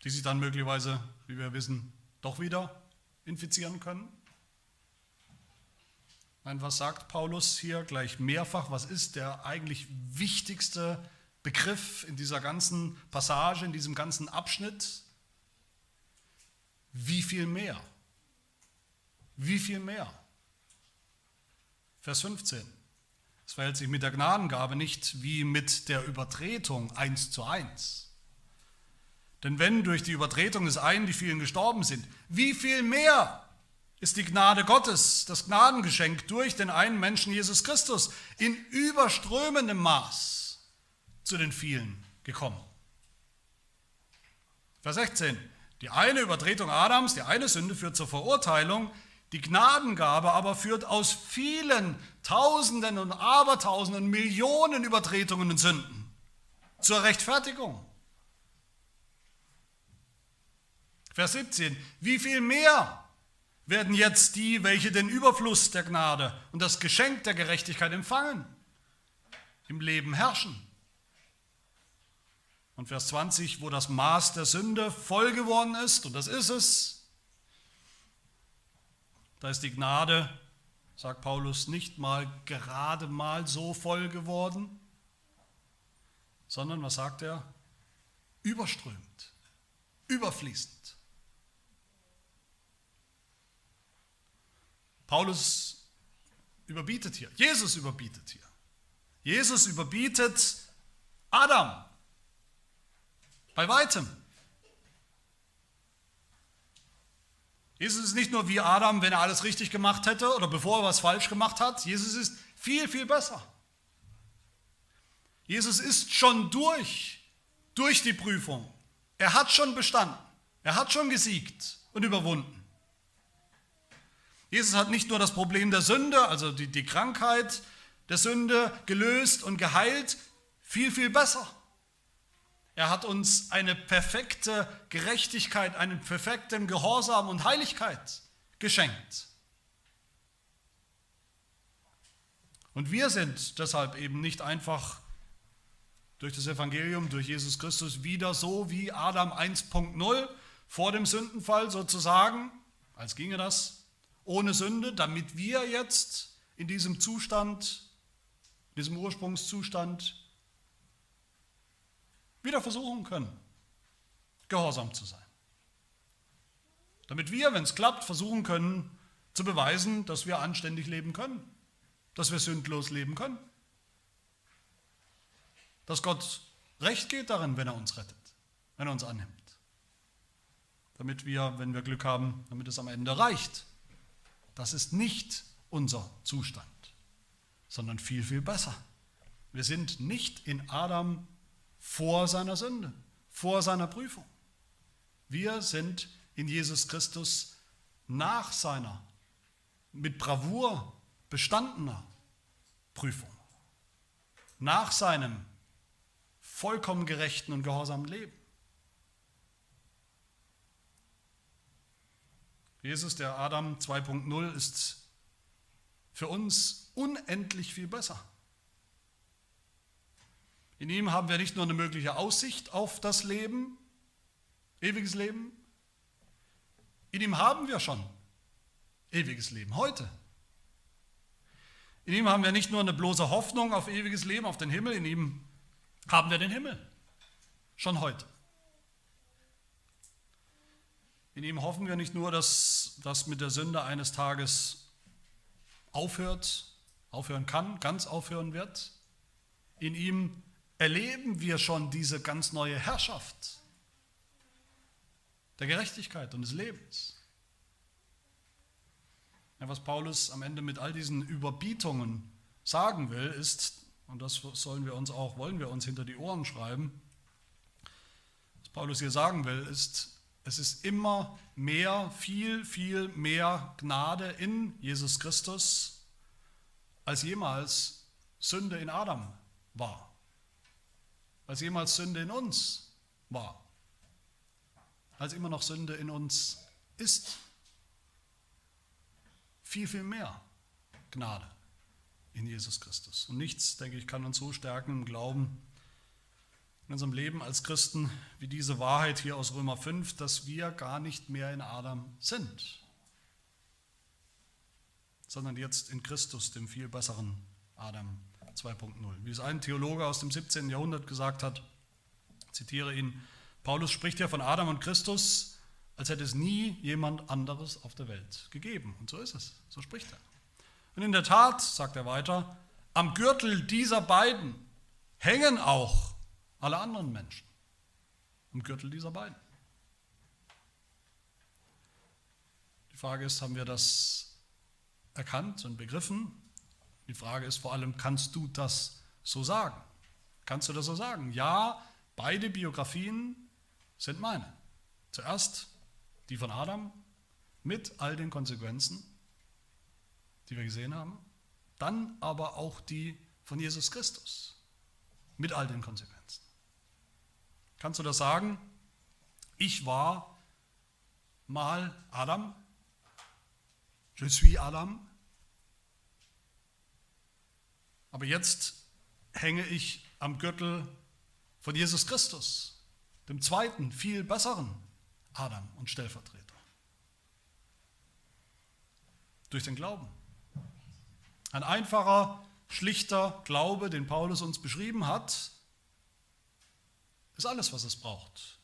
die sich dann möglicherweise, wie wir wissen, doch wieder infizieren können? Nein, was sagt Paulus hier gleich mehrfach? Was ist der eigentlich wichtigste Begriff in dieser ganzen Passage, in diesem ganzen Abschnitt? Wie viel mehr? Wie viel mehr? Vers 15. Es verhält sich mit der Gnadengabe nicht wie mit der Übertretung eins zu eins. Denn wenn durch die Übertretung des einen die vielen gestorben sind, wie viel mehr ist die Gnade Gottes, das Gnadengeschenk durch den einen Menschen Jesus Christus in überströmendem Maß zu den vielen gekommen. Vers 16. Die eine Übertretung Adams, die eine Sünde führt zur Verurteilung, die Gnadengabe aber führt aus vielen Tausenden und Abertausenden, Millionen Übertretungen und Sünden zur Rechtfertigung. Vers 17. Wie viel mehr werden jetzt die, welche den Überfluss der Gnade und das Geschenk der Gerechtigkeit empfangen, im Leben herrschen? Und Vers 20, wo das Maß der Sünde voll geworden ist, und das ist es, da ist die Gnade, sagt Paulus, nicht mal gerade mal so voll geworden, sondern, was sagt er? Überströmt, überfließend. Paulus überbietet hier, Jesus überbietet hier. Jesus überbietet Adam bei weitem. Jesus ist nicht nur wie Adam, wenn er alles richtig gemacht hätte oder bevor er was falsch gemacht hat. Jesus ist viel, viel besser. Jesus ist schon durch, durch die Prüfung. Er hat schon bestanden. Er hat schon gesiegt und überwunden. Jesus hat nicht nur das Problem der Sünde, also die, die Krankheit der Sünde gelöst und geheilt, viel, viel besser. Er hat uns eine perfekte Gerechtigkeit, einen perfekten Gehorsam und Heiligkeit geschenkt. Und wir sind deshalb eben nicht einfach durch das Evangelium, durch Jesus Christus wieder so wie Adam 1.0 vor dem Sündenfall sozusagen, als ginge das ohne Sünde, damit wir jetzt in diesem Zustand, diesem Ursprungszustand wieder versuchen können, gehorsam zu sein. Damit wir, wenn es klappt, versuchen können zu beweisen, dass wir anständig leben können, dass wir sündlos leben können, dass Gott recht geht darin, wenn er uns rettet, wenn er uns annimmt. Damit wir, wenn wir Glück haben, damit es am Ende reicht. Das ist nicht unser Zustand, sondern viel, viel besser. Wir sind nicht in Adam vor seiner Sünde, vor seiner Prüfung. Wir sind in Jesus Christus nach seiner mit Bravour bestandener Prüfung, nach seinem vollkommen gerechten und gehorsamen Leben. Jesus, der Adam 2.0, ist für uns unendlich viel besser. In ihm haben wir nicht nur eine mögliche Aussicht auf das Leben, ewiges Leben, in ihm haben wir schon ewiges Leben heute. In ihm haben wir nicht nur eine bloße Hoffnung auf ewiges Leben, auf den Himmel, in ihm haben wir den Himmel. Schon heute. In ihm hoffen wir nicht nur, dass das mit der Sünde eines Tages aufhört, aufhören kann, ganz aufhören wird. In ihm erleben wir schon diese ganz neue Herrschaft der Gerechtigkeit und des Lebens. Ja, was Paulus am Ende mit all diesen Überbietungen sagen will, ist, und das sollen wir uns auch, wollen wir uns hinter die Ohren schreiben, was Paulus hier sagen will, ist, es ist immer mehr, viel, viel mehr Gnade in Jesus Christus, als jemals Sünde in Adam war als jemals Sünde in uns war, als immer noch Sünde in uns ist. Viel, viel mehr Gnade in Jesus Christus. Und nichts, denke ich, kann uns so stärken im Glauben in unserem Leben als Christen wie diese Wahrheit hier aus Römer 5, dass wir gar nicht mehr in Adam sind, sondern jetzt in Christus, dem viel besseren Adam 2.0. Wie es ein Theologe aus dem 17. Jahrhundert gesagt hat, zitiere ihn, Paulus spricht ja von Adam und Christus, als hätte es nie jemand anderes auf der Welt gegeben. Und so ist es, so spricht er. Und in der Tat, sagt er weiter, am Gürtel dieser beiden hängen auch alle anderen Menschen. Am Gürtel dieser beiden. Die Frage ist, haben wir das erkannt und begriffen? Die Frage ist vor allem, kannst du das so sagen? Kannst du das so sagen? Ja, beide Biografien sind meine. Zuerst die von Adam mit all den Konsequenzen, die wir gesehen haben, dann aber auch die von Jesus Christus mit all den Konsequenzen. Kannst du das sagen? Ich war mal Adam, je suis Adam, Aber jetzt hänge ich am Gürtel von Jesus Christus, dem zweiten, viel besseren Adam und Stellvertreter. Durch den Glauben. Ein einfacher, schlichter Glaube, den Paulus uns beschrieben hat, ist alles, was es braucht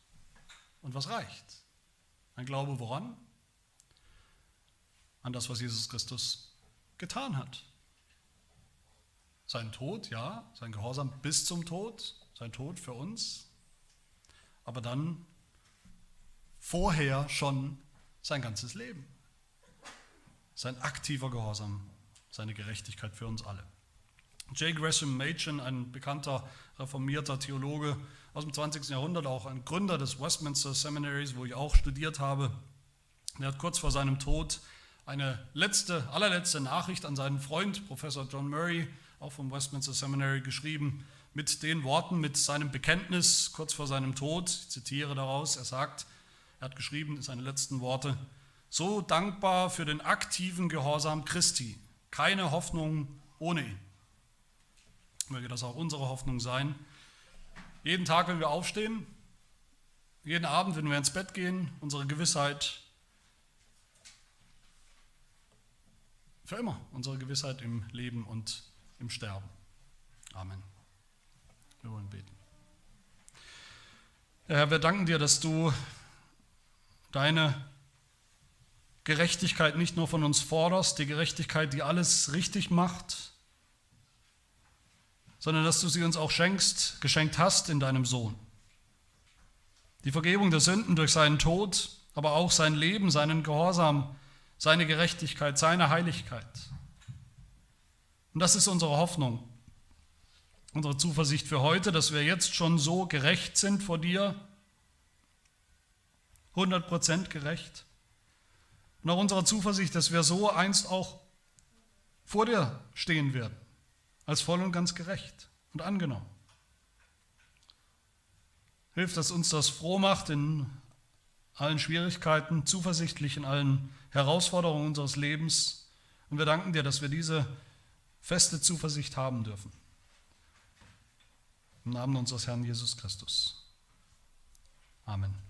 und was reicht. Ein Glaube woran? An das, was Jesus Christus getan hat. Sein Tod, ja, sein Gehorsam bis zum Tod, sein Tod für uns, aber dann vorher schon sein ganzes Leben. Sein aktiver Gehorsam, seine Gerechtigkeit für uns alle. J. Gresham Machen, ein bekannter reformierter Theologe aus dem 20. Jahrhundert, auch ein Gründer des Westminster Seminaries, wo ich auch studiert habe, der hat kurz vor seinem Tod eine letzte, allerletzte Nachricht an seinen Freund, Professor John Murray, auch vom Westminster Seminary geschrieben, mit den Worten, mit seinem Bekenntnis kurz vor seinem Tod. Ich zitiere daraus, er sagt, er hat geschrieben, seine letzten Worte, so dankbar für den aktiven Gehorsam Christi, keine Hoffnung ohne ihn. Möge das auch unsere Hoffnung sein. Jeden Tag, wenn wir aufstehen, jeden Abend, wenn wir ins Bett gehen, unsere Gewissheit, für immer unsere Gewissheit im Leben und im Sterben. Amen. Wir wollen beten. Herr, wir danken dir, dass du deine Gerechtigkeit nicht nur von uns forderst, die Gerechtigkeit, die alles richtig macht, sondern dass du sie uns auch schenkst, geschenkt hast in deinem Sohn. Die Vergebung der Sünden durch seinen Tod, aber auch sein Leben, seinen Gehorsam, seine Gerechtigkeit, seine Heiligkeit. Und das ist unsere Hoffnung, unsere Zuversicht für heute, dass wir jetzt schon so gerecht sind vor dir, 100% gerecht. Und auch unsere Zuversicht, dass wir so einst auch vor dir stehen werden, als voll und ganz gerecht und angenommen. Hilf, dass uns das froh macht in allen Schwierigkeiten, zuversichtlich in allen Herausforderungen unseres Lebens. Und wir danken dir, dass wir diese feste Zuversicht haben dürfen. Im Namen unseres Herrn Jesus Christus. Amen.